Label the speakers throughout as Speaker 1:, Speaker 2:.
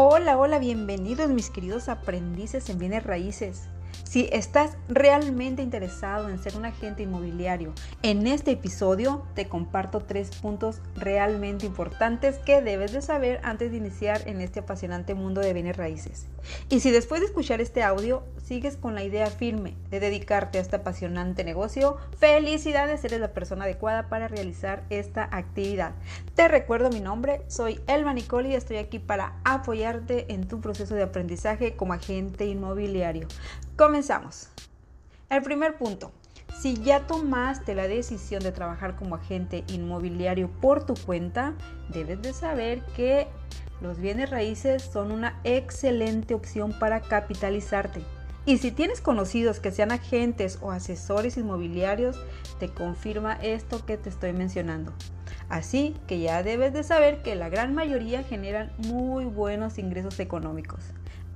Speaker 1: Hola, hola, bienvenidos mis queridos aprendices en bienes raíces. Si estás realmente interesado en ser un agente inmobiliario, en este episodio te comparto tres puntos realmente importantes que debes de saber antes de iniciar en este apasionante mundo de bienes raíces. Y si después de escuchar este audio sigues con la idea firme de dedicarte a este apasionante negocio, felicidades, eres la persona adecuada para realizar esta actividad. Te recuerdo mi nombre, soy Elma Nicoli y estoy aquí para apoyarte en tu proceso de aprendizaje como agente inmobiliario. Comenzamos. El primer punto. Si ya tomaste la decisión de trabajar como agente inmobiliario por tu cuenta, debes de saber que los bienes raíces son una excelente opción para capitalizarte. Y si tienes conocidos que sean agentes o asesores inmobiliarios, te confirma esto que te estoy mencionando. Así que ya debes de saber que la gran mayoría generan muy buenos ingresos económicos.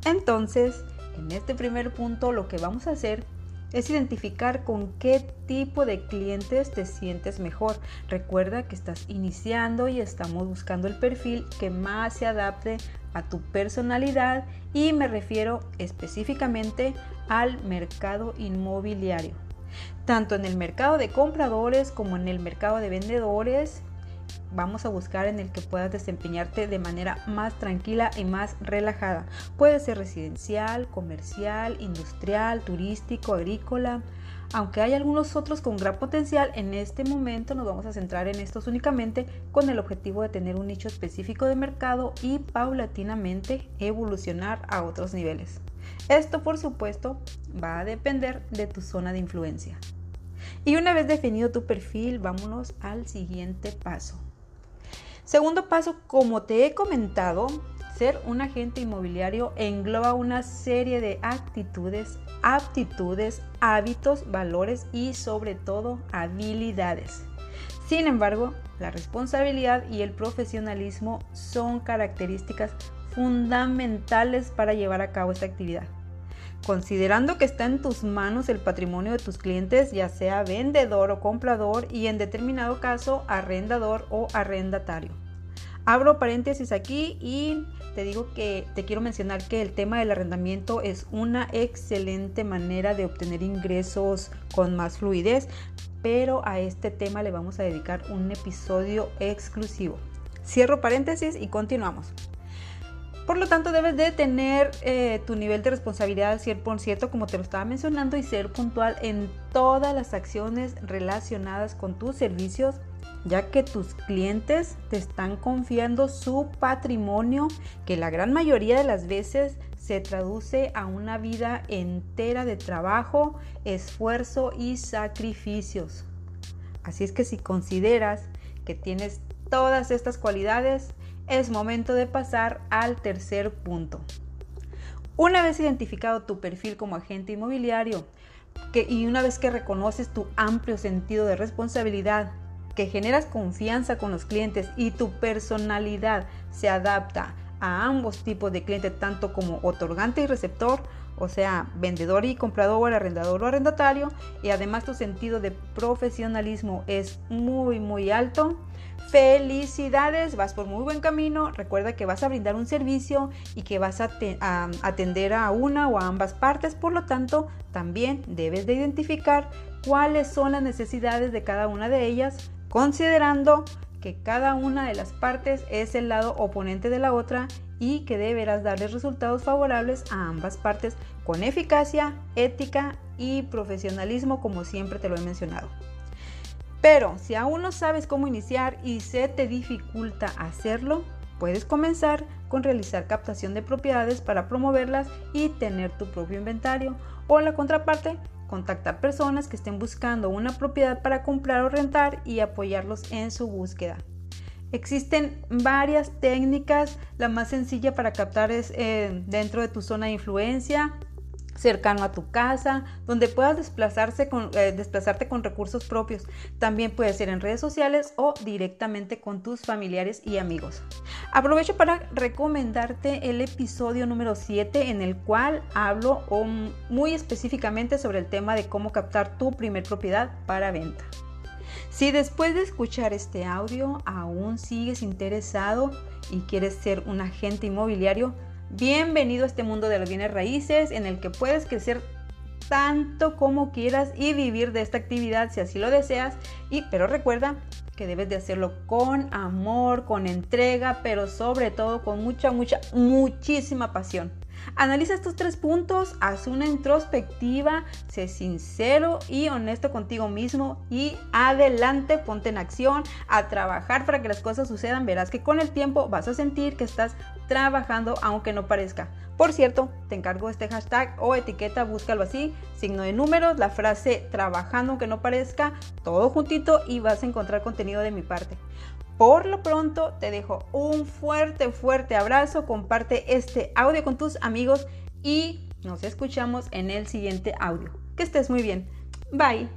Speaker 1: Entonces, en este primer punto lo que vamos a hacer es identificar con qué tipo de clientes te sientes mejor. Recuerda que estás iniciando y estamos buscando el perfil que más se adapte a tu personalidad y me refiero específicamente al mercado inmobiliario. Tanto en el mercado de compradores como en el mercado de vendedores vamos a buscar en el que puedas desempeñarte de manera más tranquila y más relajada. Puede ser residencial, comercial, industrial, turístico, agrícola. Aunque hay algunos otros con gran potencial, en este momento nos vamos a centrar en estos únicamente con el objetivo de tener un nicho específico de mercado y paulatinamente evolucionar a otros niveles. Esto por supuesto va a depender de tu zona de influencia. Y una vez definido tu perfil, vámonos al siguiente paso. Segundo paso, como te he comentado, ser un agente inmobiliario engloba una serie de actitudes, aptitudes, hábitos, valores y sobre todo habilidades. Sin embargo, la responsabilidad y el profesionalismo son características fundamentales para llevar a cabo esta actividad. Considerando que está en tus manos el patrimonio de tus clientes, ya sea vendedor o comprador y en determinado caso arrendador o arrendatario. Abro paréntesis aquí y te digo que te quiero mencionar que el tema del arrendamiento es una excelente manera de obtener ingresos con más fluidez, pero a este tema le vamos a dedicar un episodio exclusivo. Cierro paréntesis y continuamos. Por lo tanto, debes de tener eh, tu nivel de responsabilidad al 100%, como te lo estaba mencionando, y ser puntual en todas las acciones relacionadas con tus servicios, ya que tus clientes te están confiando su patrimonio, que la gran mayoría de las veces se traduce a una vida entera de trabajo, esfuerzo y sacrificios. Así es que si consideras que tienes todas estas cualidades, es momento de pasar al tercer punto. Una vez identificado tu perfil como agente inmobiliario y una vez que reconoces tu amplio sentido de responsabilidad, que generas confianza con los clientes y tu personalidad se adapta a ambos tipos de clientes, tanto como otorgante y receptor, o sea, vendedor y comprador, arrendador o arrendatario, y además tu sentido de profesionalismo es muy, muy alto, Felicidades, vas por muy buen camino. Recuerda que vas a brindar un servicio y que vas a, atender a una o a ambas partes. Por lo tanto, también debes de identificar cuáles son las necesidades de cada una de ellas, considerando que cada una de las partes es el lado oponente de la otra y que deberás darles resultados favorables a ambas partes con eficacia, ética y profesionalismo como siempre te lo he mencionado. Pero si aún no sabes cómo iniciar y se te dificulta hacerlo, puedes comenzar con realizar captación de propiedades para promoverlas y tener tu propio inventario. O la contraparte, contactar personas que estén buscando una propiedad para comprar o rentar y apoyarlos en su búsqueda. Existen varias técnicas, la más sencilla para captar es eh, dentro de tu zona de influencia, cercano a tu casa, donde puedas desplazarse con, eh, desplazarte con recursos propios. También puede ser en redes sociales o directamente con tus familiares y amigos. Aprovecho para recomendarte el episodio número 7 en el cual hablo muy específicamente sobre el tema de cómo captar tu primer propiedad para venta. Si después de escuchar este audio aún sigues interesado y quieres ser un agente inmobiliario, Bienvenido a este mundo de los bienes raíces en el que puedes crecer tanto como quieras y vivir de esta actividad si así lo deseas. Y pero recuerda que debes de hacerlo con amor, con entrega, pero sobre todo con mucha, mucha, muchísima pasión. Analiza estos tres puntos, haz una introspectiva, sé sincero y honesto contigo mismo y adelante, ponte en acción a trabajar para que las cosas sucedan. Verás que con el tiempo vas a sentir que estás trabajando aunque no parezca. Por cierto, te encargo este hashtag o etiqueta, búscalo así, signo de números, la frase trabajando aunque no parezca, todo juntito y vas a encontrar contenido de mi parte. Por lo pronto te dejo un fuerte, fuerte abrazo, comparte este audio con tus amigos y nos escuchamos en el siguiente audio. Que estés muy bien. Bye.